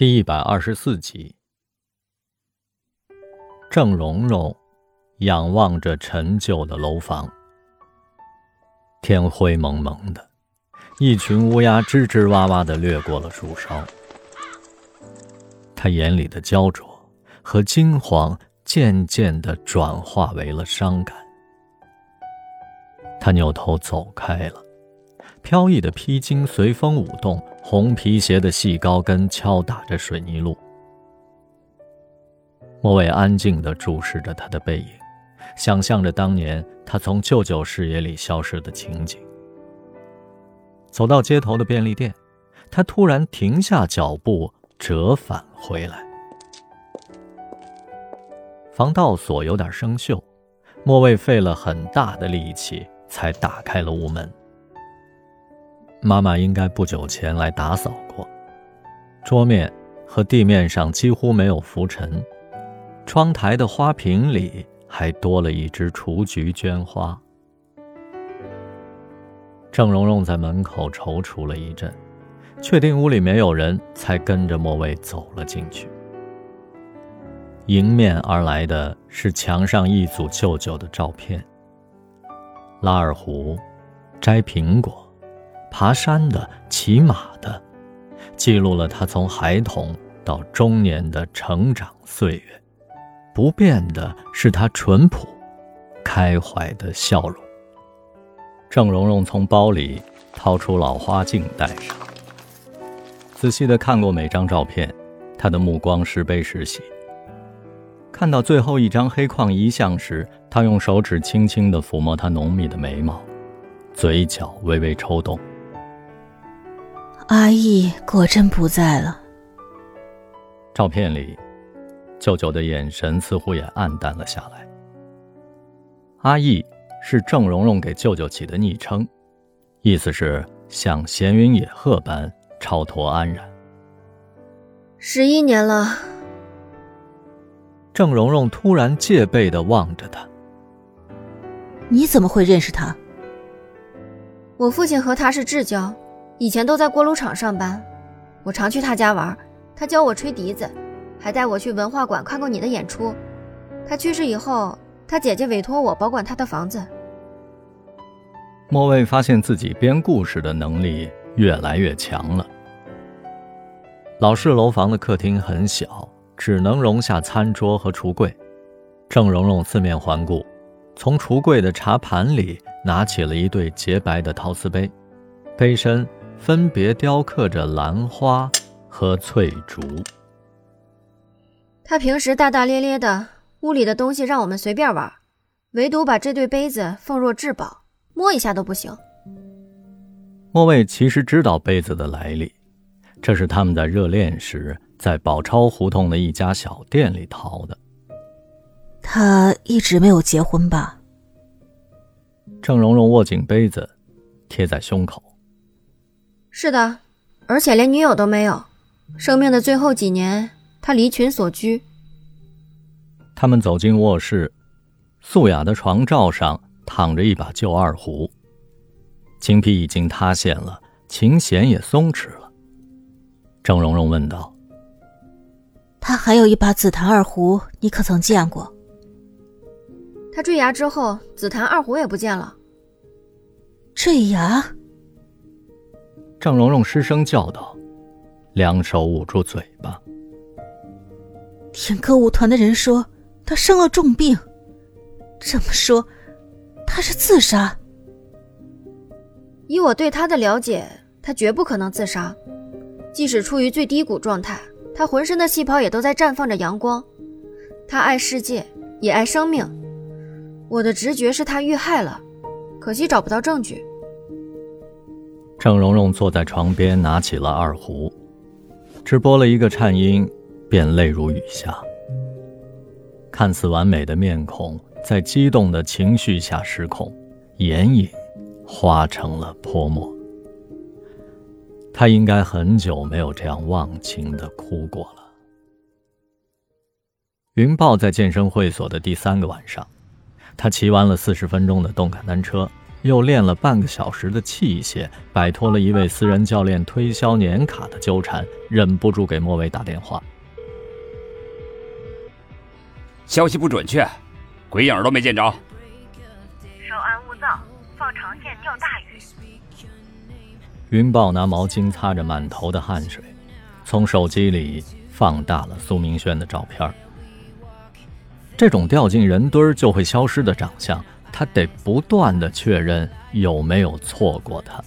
第一百二十四集，郑蓉蓉仰望着陈旧的楼房，天灰蒙蒙的，一群乌鸦吱吱哇哇的掠过了树梢。他眼里的焦灼和惊慌渐渐的转化为了伤感。他扭头走开了。飘逸的披巾随风舞动，红皮鞋的细高跟敲打着水泥路。莫伟安静地注视着他的背影，想象着当年他从舅舅视野里消失的情景。走到街头的便利店，他突然停下脚步，折返回来。防盗锁有点生锈，莫卫费了很大的力气才打开了屋门。妈妈应该不久前来打扫过，桌面和地面上几乎没有浮尘，窗台的花瓶里还多了一只雏菊绢花。郑蓉蓉在门口踌躇了一阵，确定屋里没有人，才跟着莫卫走了进去。迎面而来的是墙上一组舅舅的照片：拉二胡，摘苹果。爬山的、骑马的，记录了他从孩童到中年的成长岁月。不变的是他淳朴、开怀的笑容。郑蓉蓉从包里掏出老花镜戴上，仔细的看过每张照片，她的目光时悲时喜。看到最后一张黑框遗像时，她用手指轻轻的抚摸他浓密的眉毛，嘴角微微抽动。阿义果真不在了。照片里，舅舅的眼神似乎也暗淡了下来。阿义是郑蓉蓉给舅舅起的昵称，意思是像闲云野鹤般超脱安然。十一年了。郑蓉蓉突然戒备的望着他。你怎么会认识他？我父亲和他是至交。以前都在锅炉厂上班，我常去他家玩，他教我吹笛子，还带我去文化馆看过你的演出。他去世以后，他姐姐委托我保管他的房子。莫卫发现自己编故事的能力越来越强了。老式楼房的客厅很小，只能容下餐桌和橱柜。郑蓉蓉四面环顾，从橱柜的茶盘里拿起了一对洁白的陶瓷杯，杯身。分别雕刻着兰花和翠竹。他平时大大咧咧的，屋里的东西让我们随便玩，唯独把这对杯子奉若至宝，摸一下都不行。莫卫其实知道杯子的来历，这是他们在热恋时在宝钞胡同的一家小店里淘的。他一直没有结婚吧？郑蓉蓉握紧杯子，贴在胸口。是的，而且连女友都没有。生命的最后几年，他离群所居。他们走进卧室，素雅的床罩上躺着一把旧二胡，琴皮已经塌陷了，琴弦也松弛了。郑蓉蓉问道：“他还有一把紫檀二胡，你可曾见过？”他坠崖之后，紫檀二胡也不见了。坠崖。郑蓉蓉失声叫道，两手捂住嘴巴。听歌舞团的人说，他生了重病。这么说，他是自杀？以我对他的了解，他绝不可能自杀。即使处于最低谷状态，他浑身的细胞也都在绽放着阳光。他爱世界，也爱生命。我的直觉是他遇害了，可惜找不到证据。郑蓉蓉坐在床边，拿起了二胡，只拨了一个颤音，便泪如雨下。看似完美的面孔，在激动的情绪下失控，眼影化成了泼墨。他应该很久没有这样忘情的哭过了。云豹在健身会所的第三个晚上，他骑完了四十分钟的动感单车，又练了半个小时的器械，摆脱了一位私人教练推销年卡的纠缠，忍不住给莫伟打电话。消息不准确，鬼影都没见着。稍安勿躁，放长线钓大鱼。云豹拿毛巾擦着满头的汗水，从手机里放大了苏明轩的照片。这种掉进人堆就会消失的长相，他得不断的确认有没有错过他。